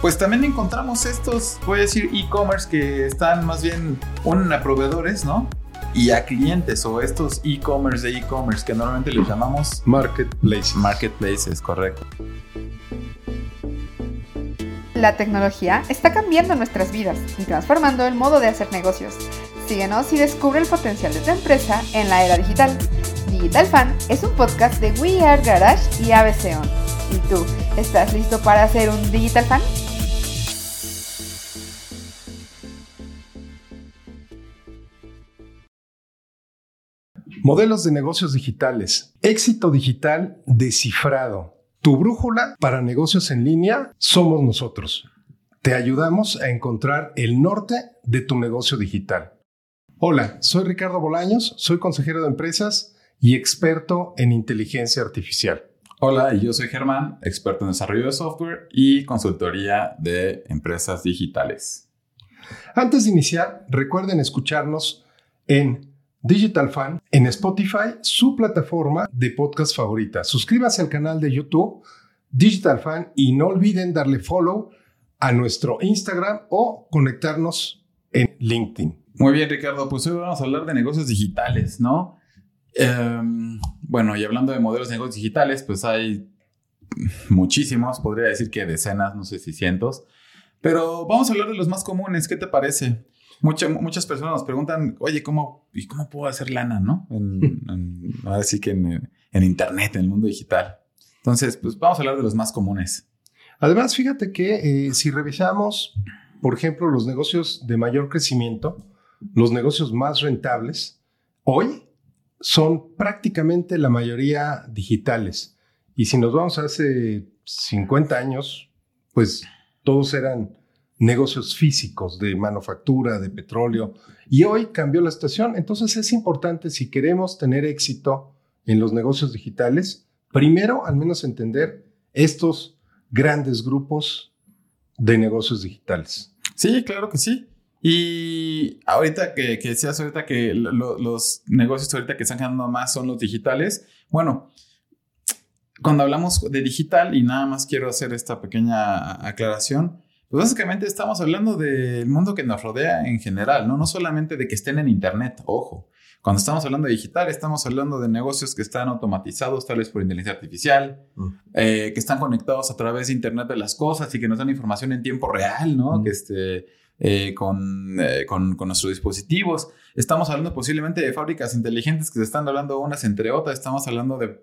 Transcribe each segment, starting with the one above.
pues también encontramos estos, voy a decir, e-commerce que están más bien un a proveedores, ¿no? Y a clientes o estos e-commerce de e-commerce que normalmente les llamamos marketplaces. Marketplaces, correcto. La tecnología está cambiando nuestras vidas y transformando el modo de hacer negocios. Síguenos y descubre el potencial de tu empresa en la era digital. Digital Fan es un podcast de We Are Garage y ABC On. ¿Y tú, estás listo para ser un Digital Fan? Modelos de negocios digitales. Éxito digital descifrado. Tu brújula para negocios en línea somos nosotros. Te ayudamos a encontrar el norte de tu negocio digital. Hola, soy Ricardo Bolaños, soy consejero de empresas y experto en inteligencia artificial. Hola, yo soy Germán, experto en desarrollo de software y consultoría de empresas digitales. Antes de iniciar, recuerden escucharnos en Digital Fan en Spotify, su plataforma de podcast favorita. Suscríbase al canal de YouTube Digital Fan y no olviden darle follow a nuestro Instagram o conectarnos en LinkedIn. Muy bien, Ricardo. Pues hoy vamos a hablar de negocios digitales, ¿no? Em, bueno, y hablando de modelos de negocios digitales, pues hay muchísimos, podría decir que decenas, no sé si cientos. Pero vamos a hablar de los más comunes. ¿Qué te parece? muchas personas nos preguntan, oye, ¿cómo, ¿y cómo puedo hacer lana, no? En, ahora sí que en, Internet, en el mundo digital. Entonces, pues vamos a hablar de los más comunes. Además, fíjate que eh, si revisamos, por ejemplo, los negocios de mayor crecimiento, los negocios más rentables, hoy son prácticamente la mayoría digitales. Y si nos vamos hace 50 años, pues todos eran negocios físicos de manufactura, de petróleo, y hoy cambió la situación. Entonces es importante, si queremos tener éxito en los negocios digitales, primero al menos entender estos grandes grupos de negocios digitales. Sí, claro que sí. Y ahorita que, que decías ahorita que los negocios ahorita que están ganando más son los digitales, bueno, cuando hablamos de digital, y nada más quiero hacer esta pequeña aclaración, pues básicamente estamos hablando del mundo que nos rodea en general, ¿no? No solamente de que estén en Internet, ojo. Cuando estamos hablando de digital, estamos hablando de negocios que están automatizados, tal vez por inteligencia artificial, mm. eh, que están conectados a través de Internet de las cosas y que nos dan información en tiempo real, ¿no? Mm. Que este, eh, con, eh, con, con, nuestros dispositivos. Estamos hablando posiblemente de fábricas inteligentes que se están hablando unas entre otras. Estamos hablando de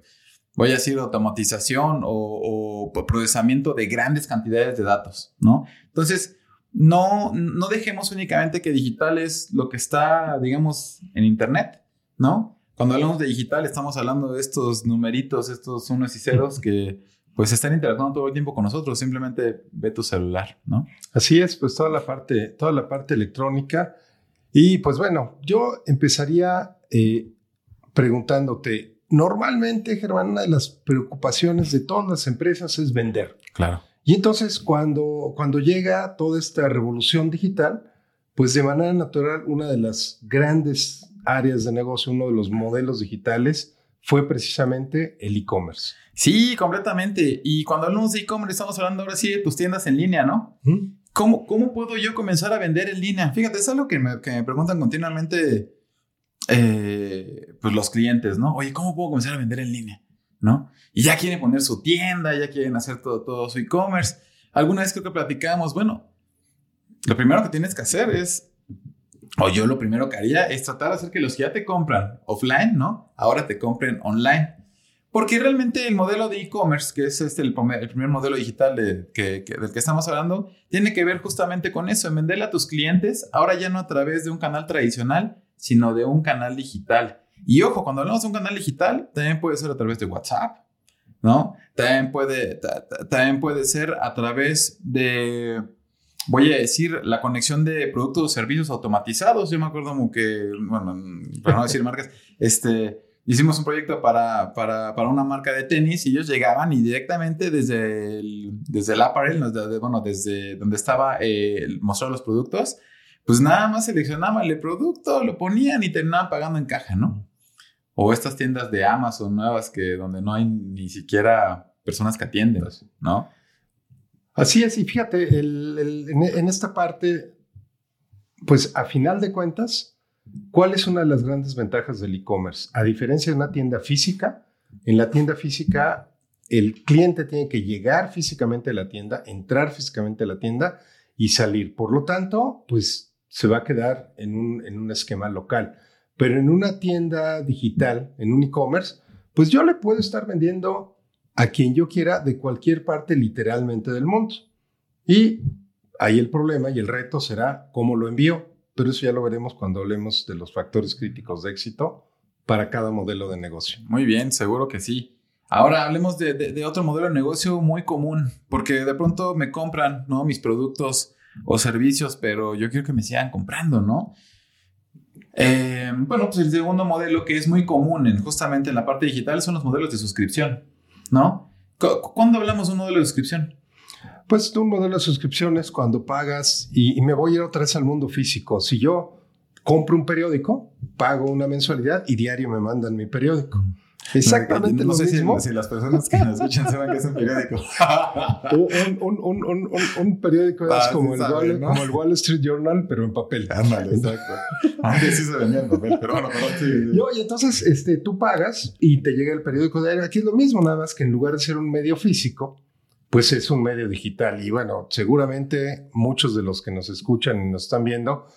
voy a decir, automatización o, procesamiento de grandes cantidades de datos, ¿no? Entonces, no, no dejemos únicamente que digital es lo que está, digamos, en Internet, ¿no? Cuando hablamos de digital estamos hablando de estos numeritos, estos unos y ceros que pues están interactuando todo el tiempo con nosotros, simplemente ve tu celular, ¿no? Así es, pues toda la parte, toda la parte electrónica. Y pues bueno, yo empezaría eh, preguntándote, normalmente, Germán, una de las preocupaciones de todas las empresas es vender. Claro. Y entonces, cuando, cuando llega toda esta revolución digital, pues de manera natural, una de las grandes áreas de negocio, uno de los modelos digitales, fue precisamente el e-commerce. Sí, completamente. Y cuando hablamos de e-commerce, estamos hablando ahora sí de tus tiendas en línea, ¿no? ¿Cómo, ¿Cómo puedo yo comenzar a vender en línea? Fíjate, es algo que me, que me preguntan continuamente eh, pues los clientes, ¿no? Oye, ¿cómo puedo comenzar a vender en línea? ¿No? Y ya quieren poner su tienda, ya quieren hacer todo, todo su e-commerce. Alguna vez creo que platicamos, bueno, lo primero que tienes que hacer es, o yo lo primero que haría es tratar de hacer que los que ya te compran offline, ¿no? Ahora te compren online. Porque realmente el modelo de e-commerce, que es este el, primer, modelo digital de, que, del que estamos hablando, tiene que ver justamente con eso, en venderle a tus clientes, ahora ya no a través de un canal tradicional, sino de un canal digital. Y ojo, cuando hablamos de un canal digital, también puede ser a través de WhatsApp, ¿no? También puede, también puede ser a través de, voy a decir, la conexión de productos o servicios automatizados. Yo me acuerdo como que, bueno, para no decir marcas, este, hicimos un proyecto para, para, para, una marca de tenis y ellos llegaban y directamente desde el, desde el apparel, bueno, desde donde estaba eh, mostrar los productos, pues nada más seleccionaban el producto, lo ponían y terminaban pagando en caja, ¿no? O estas tiendas de Amazon nuevas que donde no hay ni siquiera personas que atienden, ¿no? Así es, y fíjate, en, esta parte, pues a final de cuentas, ¿cuál es una de las grandes ventajas del e-commerce? A diferencia de una tienda física, en la tienda física el cliente tiene que llegar físicamente a la tienda, entrar físicamente a la tienda y salir. Por lo tanto, pues se va a quedar en un, en un esquema local. Pero en una tienda digital, en un e-commerce, pues yo le puedo estar vendiendo a quien yo quiera de cualquier parte literalmente del mundo. Y ahí el problema y el reto será cómo lo envío. Pero eso ya lo veremos cuando hablemos de los factores críticos de éxito para cada modelo de negocio. Muy bien, seguro que sí. Ahora hablemos de, otro modelo de negocio muy común, porque de pronto me compran, ¿no? Mis productos o servicios, pero yo quiero que me sigan comprando, ¿no? Eh, bueno, pues el segundo modelo que es muy común en, justamente en la parte digital son los modelos de suscripción, ¿no? ¿Cuándo hablamos de un modelo de suscripción? Pues un modelo de suscripción es cuando pagas y, y, me voy a ir otra vez al mundo físico. Si yo compro un periódico, pago una mensualidad y diario me mandan mi periódico. Exactamente no, lo mismo. Si, las personas que nos escuchan saben que es un periódico. un, un, un, un, periódico es ah, como, el Wall, como, el Wall, Street Journal, pero en papel. Ándale, exacto. Antes sí se vendía en papel, pero bueno, pero sí. y entonces este, tú pagas y te llega el periódico de Aquí es lo mismo, nada más que en lugar de ser un medio físico, pues es un medio digital. Y bueno, seguramente muchos de los que nos escuchan y nos están viendo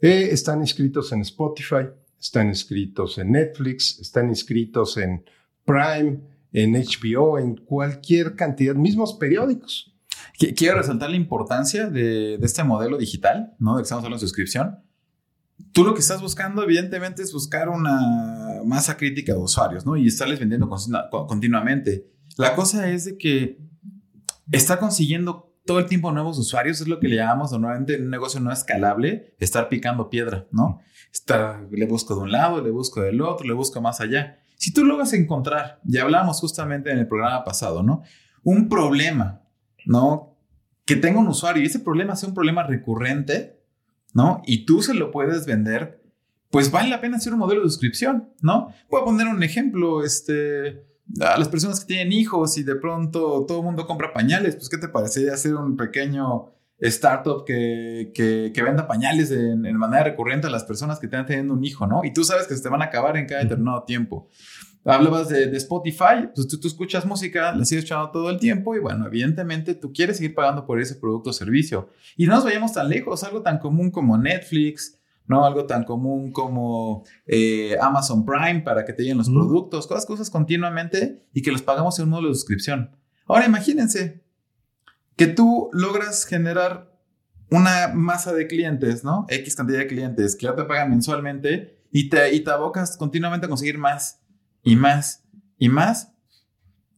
eh, están inscritos en Spotify están inscritos en Netflix, están inscritos en Prime, en HBO, en cualquier cantidad, mismos periódicos. Quiero resaltar la importancia de, este modelo digital, ¿no? De que estamos hablando de suscripción. Tú lo que estás buscando, evidentemente, es buscar una masa crítica de usuarios, ¿no? Y estarles vendiendo continuamente. La cosa es de que está consiguiendo todo el tiempo nuevos usuarios, es lo que le llamamos normalmente en un negocio no escalable, estar picando piedra, ¿no? Le busco de un lado, le busco del otro, le busco más allá. Si tú logras encontrar, ya hablamos justamente en el programa pasado, ¿no? Un problema, ¿no? Que tenga un usuario y ese problema sea un problema recurrente, ¿no? Y tú se lo puedes vender, pues vale la pena hacer un modelo de suscripción, ¿no? Voy a poner un ejemplo, este, a las personas que tienen hijos y de pronto todo el mundo compra pañales, pues ¿qué te parecería hacer un pequeño startup que, que, venda pañales de, en manera recurrente a las personas que están teniendo un hijo, ¿no? Y tú sabes que se te van a acabar en cada determinado tiempo. Hablabas de, de Spotify, pues tú, tú, escuchas música, la sigues escuchando todo el tiempo y bueno, evidentemente tú quieres seguir pagando por ese producto o servicio. Y no nos vayamos tan lejos, algo tan común como Netflix, ¿no? Algo tan común como eh, Amazon Prime para que te lleguen los productos, cosas, cosas continuamente y que los pagamos en un módulo de suscripción. Ahora imagínense, que tú logras generar una masa de clientes, ¿no? X cantidad de clientes que ya te pagan mensualmente y te, y te abocas continuamente a conseguir más y más y más,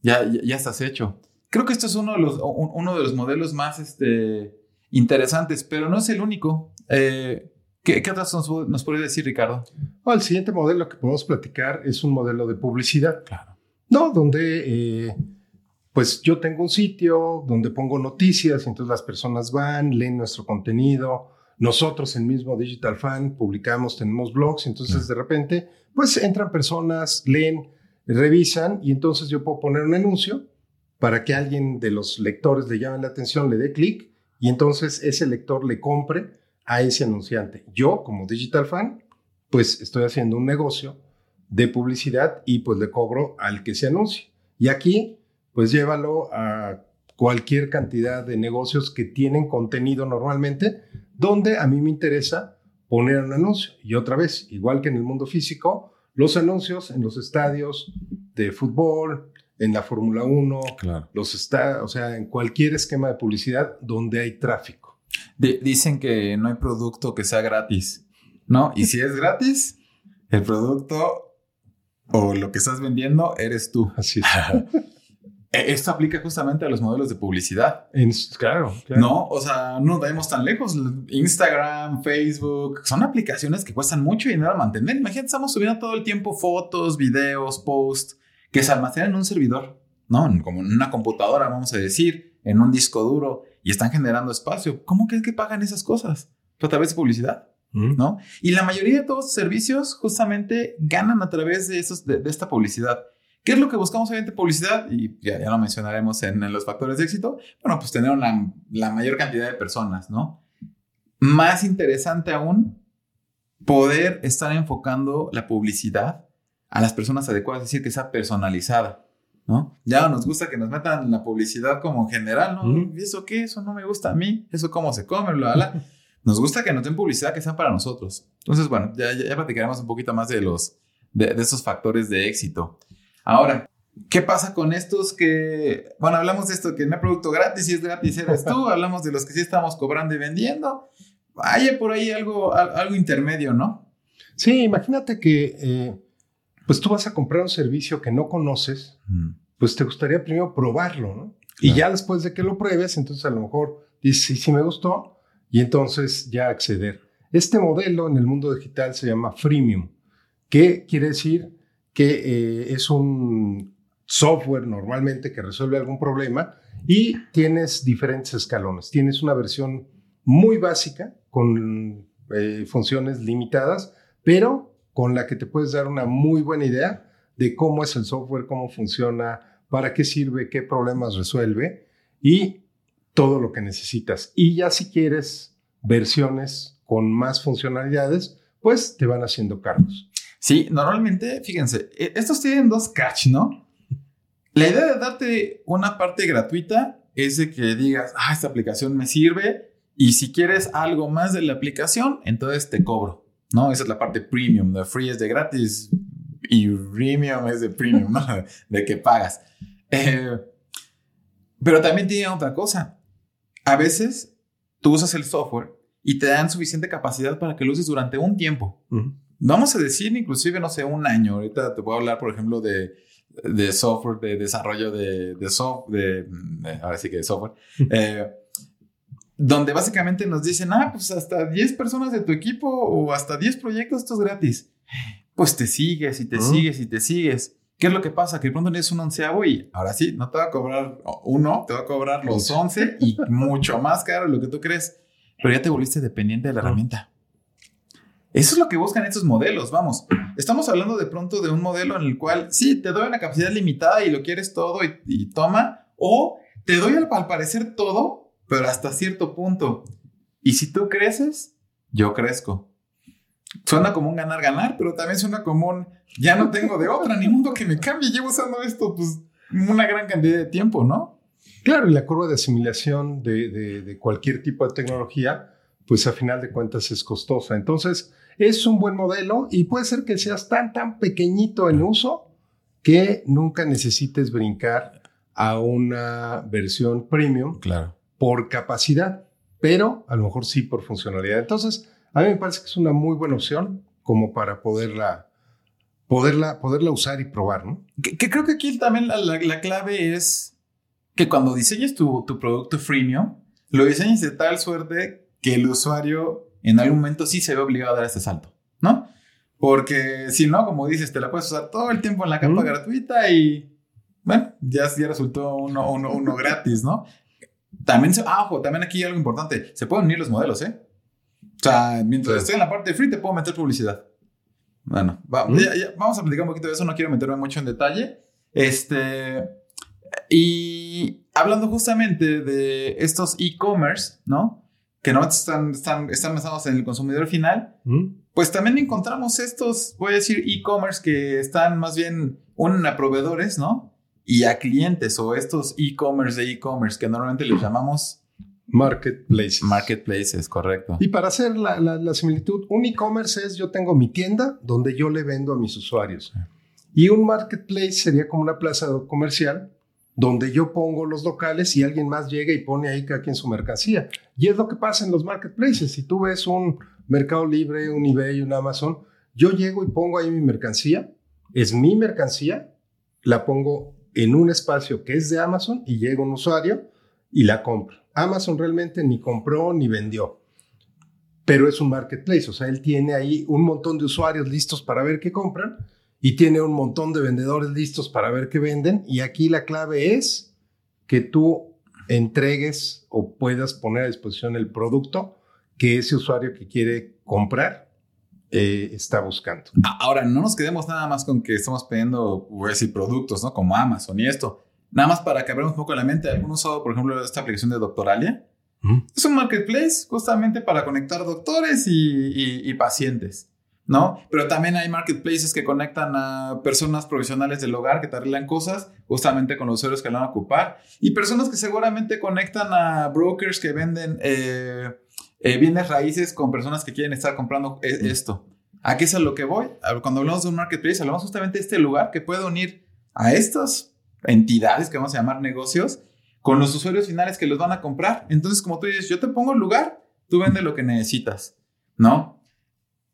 ya, ya, estás hecho. Creo que esto es uno de los, uno de los modelos más este, interesantes, pero no es el único. Eh, ¿qué, ¿qué, otras nos, nos podría decir, Ricardo? el siguiente modelo que podemos platicar es un modelo de publicidad. Claro. No, donde eh, pues yo tengo un sitio donde pongo noticias, entonces las personas van, leen nuestro contenido. Nosotros en mismo Digital Fan publicamos, tenemos blogs, entonces de repente, pues entran personas, leen, revisan y entonces yo puedo poner un anuncio para que alguien de los lectores le llame la atención, le dé clic y entonces ese lector le compre a ese anunciante. Yo, como Digital Fan, pues estoy haciendo un negocio de publicidad y pues le cobro al que se anuncie. Y aquí pues llévalo a cualquier cantidad de negocios que tienen contenido normalmente, donde a mí me interesa poner un anuncio. Y otra vez, igual que en el mundo físico, los anuncios en los estadios de fútbol, en la Fórmula 1, los está, o sea, en cualquier esquema de publicidad donde hay tráfico. dicen que no hay producto que sea gratis, ¿no? Y si es gratis, el producto o lo que estás vendiendo eres tú. Así es. E, esto aplica justamente a los modelos de publicidad. claro, No, o sea, no vayamos tan lejos. Instagram, Facebook, son aplicaciones que cuestan mucho dinero mantener. Imagínate, estamos subiendo todo el tiempo fotos, videos, posts que se almacenan en un servidor, ¿no? Como en una computadora, vamos a decir, en un disco duro y están generando espacio. ¿Cómo creen que pagan esas cosas? A través de publicidad. Mm. ¿No? Y la mayoría de todos los servicios justamente ganan a través de, esos, de esta publicidad. ¿Qué es lo que buscamos obviamente publicidad? Y ya, ya lo mencionaremos en, los factores de éxito. Bueno, pues tener una, la mayor cantidad de personas, ¿no? Más interesante aún, poder estar enfocando la publicidad a las personas adecuadas, es decir, que sea personalizada, ¿no? Ya nos gusta que nos metan la publicidad como general, ¿no? ¿Y eso qué? Eso no me gusta a mí, eso cómo se come, bla, bla. Nos gusta que nos den publicidad que sea para nosotros. Entonces, bueno, ya, ya, platicaremos un poquito más de los, de, de esos factores de éxito. Ahora, ¿qué pasa con estos que, bueno, hablamos de esto que no hay producto gratis y es gratis eres tú, hablamos de los que sí estamos cobrando y vendiendo. Hay por ahí algo, algo intermedio, ¿no? Sí, imagínate que pues pues tú vas a comprar un servicio que no conoces, pues te gustaría primero probarlo, ¿no? Y ya después de que lo pruebes, entonces a lo mejor dices, sí, sí me gustó, y entonces ya acceder. Este modelo en el mundo digital se llama freemium, que quiere decir que eh, es un software normalmente que resuelve algún problema y tienes diferentes escalones. Tienes una versión muy básica con eh, funciones limitadas, pero con la que te puedes dar una muy buena idea de cómo es el software, cómo funciona, para qué sirve, qué problemas resuelve y todo lo que necesitas. Y ya si quieres versiones con más funcionalidades, pues te van haciendo cargos. Sí, normalmente, fíjense, e, estos tienen dos catch, ¿no? La idea de darte una parte gratuita es de que digas, ah, esta aplicación me sirve y si quieres algo más de la aplicación, entonces te cobro, ¿no? Esa es la parte premium, de free es de gratis y premium es de premium, ¿no? De que pagas. Eh, pero también tiene otra cosa. A veces tú usas el software y te dan suficiente capacidad para que lo uses durante un tiempo. Vamos a decir inclusive, no sé, un año. Ahorita te puedo hablar, por ejemplo, de, de software, de desarrollo de, de software, de, ahora sí que de software, eh, donde básicamente nos dicen, ah, pues hasta 10 personas de tu equipo o hasta 10 proyectos, esto es gratis. Pues te sigues y te sigues y te sigues. ¿Qué es lo que pasa? Que pronto tienes un onceavo y ahora sí, no te va a cobrar uno, te va a cobrar los 11 y mucho más caro de lo que tú crees. Pero ya te volviste dependiente de la herramienta. Eso es lo que buscan estos modelos, vamos. Estamos hablando de pronto de un modelo en el cual sí, te doy una capacidad limitada y lo quieres todo y, toma, o te doy al, parecer todo, pero hasta cierto punto. Y si tú creces, yo crezco. Suena como un ganar-ganar, pero también suena como un ya no tengo de otra, ni mundo que me cambie, llevo usando esto pues una gran cantidad de tiempo, ¿no? Claro, y la curva de asimilación de, de cualquier tipo de tecnología, pues a final de cuentas es costosa. Entonces, es un buen modelo y puede ser que seas tan, tan pequeñito en uso que nunca necesites brincar a una versión premium claro. por capacidad, pero a lo mejor sí por funcionalidad. Entonces, a mí me parece que es una muy buena opción como para poderla, poderla, poderla usar y probar, ¿no? Que, creo que aquí también la, clave es que cuando diseñes tu, tu producto freemium, lo diseñes de tal suerte que el usuario en algún momento sí se ve obligado a dar este salto, ¿no? Porque si no, como dices, te la puedes usar todo el tiempo en la capa gratuita y, bueno, ya, ya resultó uno, uno, gratis, ¿no? También, se, ah, ojo, también aquí hay algo importante, se pueden unir los modelos, ¿eh? O sea, mientras estoy en la parte de free, te puedo meter publicidad. Bueno, vamos a platicar un poquito de eso, no quiero meterme mucho en detalle. Este, y hablando justamente de estos e-commerce, ¿no? Que no están, están, están basados en el consumidor final, pues también encontramos estos, voy a decir, e-commerce que están más bien unen a proveedores, ¿no? Y a clientes o estos e-commerce de e-commerce que normalmente les llamamos marketplaces. Marketplaces, correcto. Y para hacer la, la similitud, un e-commerce es yo tengo mi tienda donde yo le vendo a mis usuarios. Y un marketplace sería como una plaza comercial donde yo pongo los locales y alguien más llega y pone ahí cada quien su mercancía. Y es lo que pasa en los marketplaces. Si tú ves un Mercado Libre, un eBay, un Amazon, yo llego y pongo ahí mi mercancía, es mi mercancía, la pongo en un espacio que es de Amazon y llega un usuario y la compra. Amazon realmente ni compró ni vendió, pero es un marketplace, o sea, él tiene ahí un montón de usuarios listos para ver qué compran y tiene un montón de vendedores listos para ver qué venden. Y aquí la clave es que tú entregues o puedas poner a disposición el producto que ese usuario que quiere comprar eh, está buscando. Ahora, no nos quedemos nada más con que estamos pidiendo, a decir, productos, ¿no? Como Amazon y esto. Nada más para que abramos un poco la mente. ¿Algún usado, por ejemplo, esta aplicación de Doctoralia? Es un marketplace justamente para conectar doctores y, y, pacientes, ¿no? Pero también hay marketplaces que conectan a personas profesionales del hogar que te arreglan cosas justamente con los usuarios que lo van a ocupar y personas que seguramente conectan a brokers que venden eh, eh, bienes raíces con personas que quieren estar comprando e, esto. ¿A qué es a lo que voy? Cuando hablamos de un marketplace, hablamos justamente de este lugar que puede unir a estas entidades que vamos a llamar negocios con los usuarios finales que los van a comprar. Entonces, como tú dices, yo te pongo el lugar, tú vende lo que necesitas, ¿no?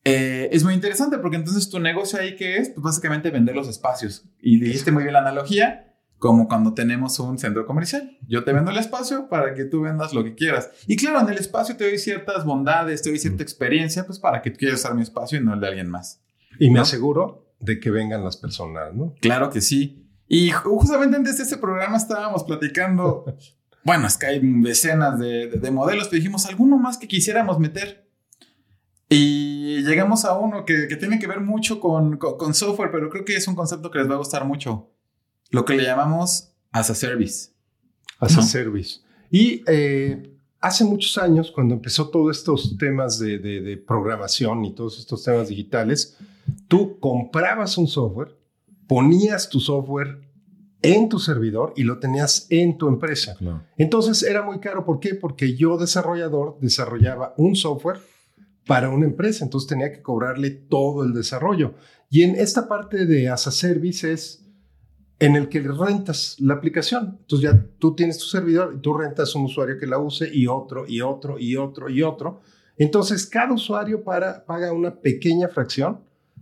Eh, es muy interesante porque entonces tu negocio ahí que es, pues básicamente vender los espacios. Y dijiste muy bien la analogía, como cuando tenemos un centro comercial. Yo te vendo el espacio para que tú vendas lo que quieras. Y claro, en el espacio te doy ciertas bondades, te doy cierta experiencia, pues para que tú quieras usar mi espacio y no el de alguien más. Y me aseguro de que vengan las personas, ¿no? Claro que sí. Y justamente antes de este programa estábamos platicando, bueno, es que hay decenas de, modelos, pero dijimos, ¿alguno más que quisiéramos meter? Y llegamos a uno que, tiene que ver mucho con, software, pero creo que es un concepto que les va a gustar mucho. Lo que le llamamos as a service. As a service. Y eh, hace muchos años, cuando empezó todos estos temas de, de programación y todos estos temas digitales, tú comprabas un software ponías tu software en tu servidor y lo tenías en tu empresa. Entonces era muy caro. ¿Por qué? Porque yo, desarrollador, desarrollaba un software para una empresa. Entonces tenía que cobrarle todo el desarrollo. Y en esta parte de as a service es en el que rentas la aplicación. Entonces ya tú tienes tu servidor y tú rentas un usuario que la use y otro y otro y otro y otro. Entonces cada usuario para, paga una pequeña fracción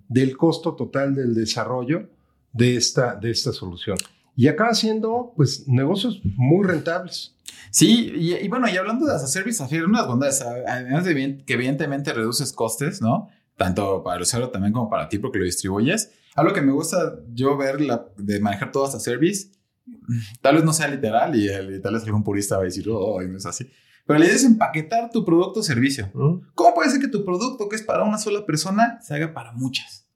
del costo total del desarrollo de esta, de esta solución. Y acaba siendo, pues, negocios muy rentables. Sí, y, bueno, y hablando de as a service, afirma unas bondades, además de que evidentemente reduces costes, ¿no? Tanto para el usuario también como para ti porque lo distribuyes. Algo que me gusta yo ver la, de manejar todo as a service, tal vez no sea literal y, tal vez algún purista va a decir, oh, no es así. Pero la idea es empaquetar tu producto o servicio. ¿Cómo puede ser que tu producto que es para una sola persona se haga para muchas?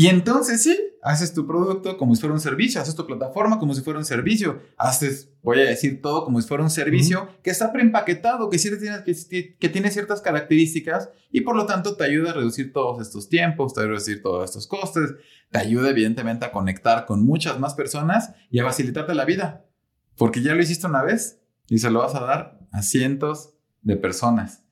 Y entonces sí, haces tu producto como si fuera un servicio, haces tu plataforma como si fuera un servicio, haces, voy a decir todo como si fuera un servicio que está preempaquetado, que, que, que, tiene ciertas características y por lo tanto te ayuda a reducir todos estos tiempos, te ayuda a reducir todos estos costes, te ayuda evidentemente a conectar con muchas más personas y a facilitarte la vida, porque ya lo hiciste una vez y se lo vas a dar a cientos de personas.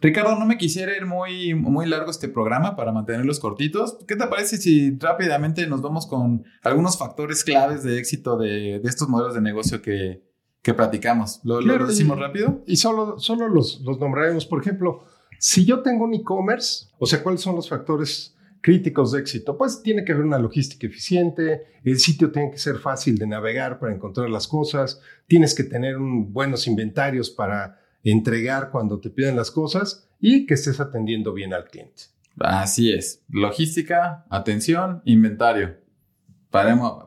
Ricardo, no me quisiera ir muy, muy largo este programa para mantenerlos cortitos. ¿Qué te parece si rápidamente nos vamos con algunos factores claves de éxito de, estos modelos de negocio que, que platicamos? ¿Lo, decimos rápido? Y solo, solo los, los nombraremos. Por ejemplo, si yo tengo un e-commerce, o sea, ¿cuáles son los factores críticos de éxito? Pues tiene que haber una logística eficiente, el sitio tiene que ser fácil de navegar para encontrar las cosas, tienes que tener buenos inventarios para entregar cuando te piden las cosas y que estés atendiendo bien al cliente. Así es. Logística, atención, inventario. Paremos,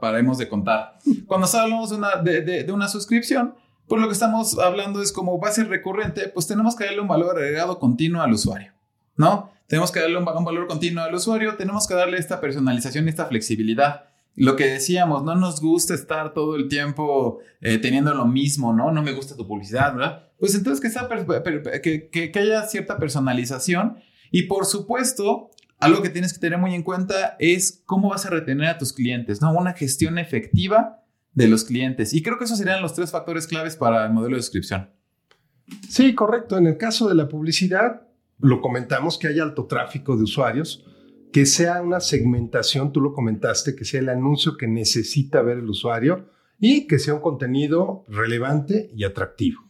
paremos de contar. Cuando hablamos de una, de, una suscripción, pues lo que estamos hablando es como base recurrente, pues tenemos que darle un valor agregado continuo al usuario, ¿no? Tenemos que darle un, un valor continuo al usuario, tenemos que darle esta personalización esta flexibilidad lo que decíamos, no nos gusta estar todo el tiempo eh, teniendo lo mismo, ¿no? No me gusta tu publicidad, ¿verdad? Pues entonces que, que, que, haya cierta personalización y por supuesto, algo que tienes que tener muy en cuenta es cómo vas a retener a tus clientes, ¿no? Una gestión efectiva de los clientes. Y creo que esos serían los tres factores claves para el modelo de suscripción. Sí, correcto. En el caso de la publicidad, lo comentamos que hay alto tráfico de usuarios que sea una segmentación, tú lo comentaste, que sea el anuncio que necesita ver el usuario y que sea un contenido relevante y atractivo.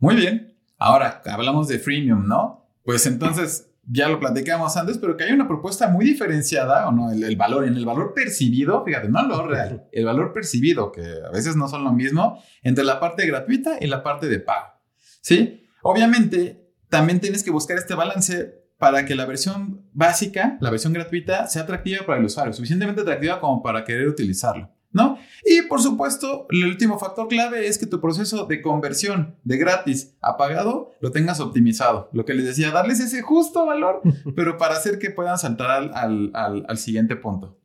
Muy bien. Ahora hablamos de freemium, ¿no? Pues entonces ya lo platicamos antes, pero que hay una propuesta muy diferenciada, ¿o no? El, valor, en el valor percibido, fíjate, no lo real, el valor percibido, que a veces no son lo mismo, entre la parte gratuita y la parte de pago, ¿sí? Obviamente, también tienes que buscar este balance para que la versión básica, la versión gratuita, sea atractiva para el usuario, suficientemente atractiva como para querer utilizarlo. ¿no? Y por supuesto, el último factor clave es que tu proceso de conversión de gratis a pagado lo tengas optimizado. Lo que les decía, darles ese justo valor, pero para hacer que puedan saltar al, al, siguiente punto.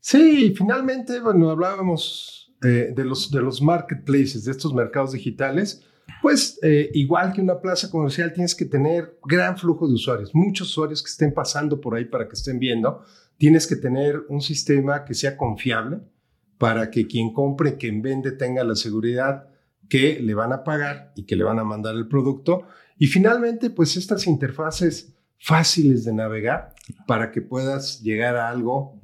Sí, finalmente, bueno, hablábamos eh, de, los, de los marketplaces, de estos mercados digitales. Pues eh, igual que una plaza comercial tienes que tener gran flujo de usuarios, muchos usuarios que estén pasando por ahí para que estén viendo. Tienes que tener un sistema que sea confiable, para que quien compre, quien vende tenga la seguridad que le van a pagar y que le van a mandar el producto. Y finalmente, pues estas interfaces fáciles de navegar para que puedas llegar a algo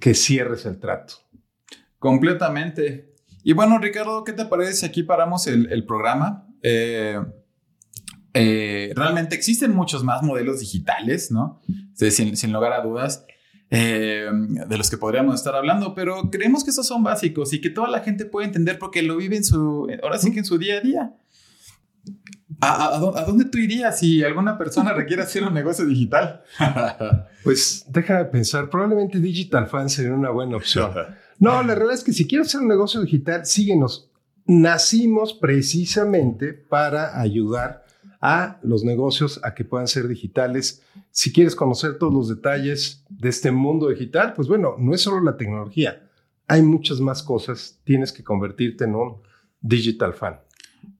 que cierres el trato. Completamente. Y bueno, Ricardo, ¿qué te parece aquí paramos el, programa? Eh, eh, realmente existen muchos más modelos digitales, ¿no? sin, sin lugar a dudas. Eh, de los que podríamos estar hablando, pero creemos que esos son básicos y que toda la gente puede entender porque lo vive en su, ahora sí que en su día a día. ¿A, dónde tú irías si alguna persona requiere hacer un negocio digital? pues deja de pensar, probablemente Digital Fan sería una buena opción. No, la realidad es que si quieres hacer un negocio digital, síguenos. Nacimos precisamente para ayudar a los negocios a que puedan ser digitales. Si quieres conocer todos los detalles de este mundo digital, pues bueno, no es solo la tecnología, hay muchas más cosas. Tienes que convertirte en un digital fan.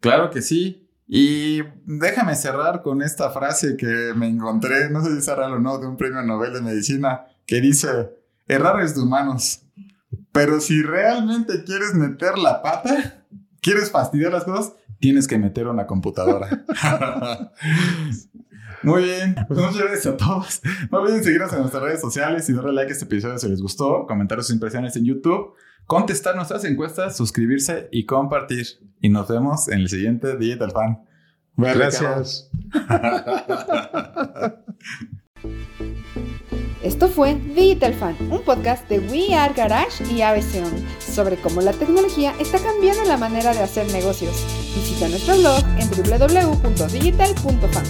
Claro que sí. Y déjame cerrar con esta frase que me encontré, no sé si es real o no, de un premio Nobel de Medicina, que dice, errar es de humanos, pero si realmente quieres meter la pata, quieres fastidiar las cosas, tienes que meter una computadora. Muy bien, pues muchas gracias a todos. No olviden seguirnos en nuestras redes sociales y darle like a este episodio si les gustó, comentar sus impresiones en YouTube, contestar nuestras encuestas, suscribirse y compartir. Y nos vemos en el siguiente Digital Fan. Gracias. Esto fue Digital Fan, un podcast de We Are Garage y ABC sobre cómo la tecnología está cambiando la manera de hacer negocios. Visita nuestro blog en www.digital.fan.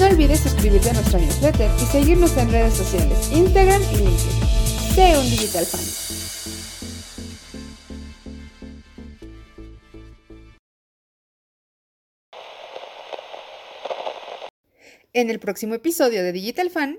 No olvides suscribirte a nuestra newsletter y seguirnos en redes sociales, Instagram y LinkedIn. Sé un Digital Fan. En el próximo episodio de Digital Fan,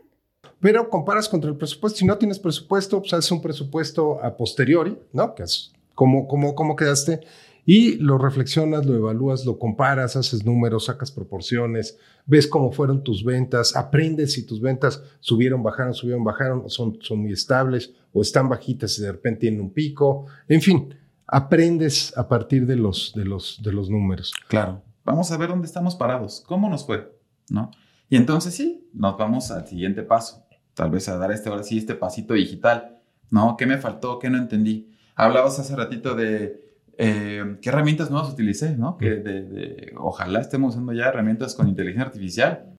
pero comparas contra el presupuesto. Si no tienes presupuesto, pues haces un presupuesto a posteriori, ¿no? Que es cómo, cómo, cómo quedaste y lo reflexionas, lo evalúas, lo comparas, haces números, sacas proporciones, ves cómo fueron tus ventas, aprendes si tus ventas subieron, bajaron, subieron, bajaron, o son, son muy estables o están bajitas y de repente tienen un pico. En fin, aprendes a partir de los, de los, de los números. Claro. Vamos a ver dónde estamos parados, cómo nos fue, ¿no? Y entonces sí, nos vamos al siguiente paso tal vez a dar este, ahora sí, este pasito digital, ¿no? ¿Qué me faltó? ¿Qué no entendí? Hablabas hace ratito de eh, qué herramientas nuevas utilicé, ¿no? Que de, ojalá estemos usando ya herramientas con inteligencia artificial.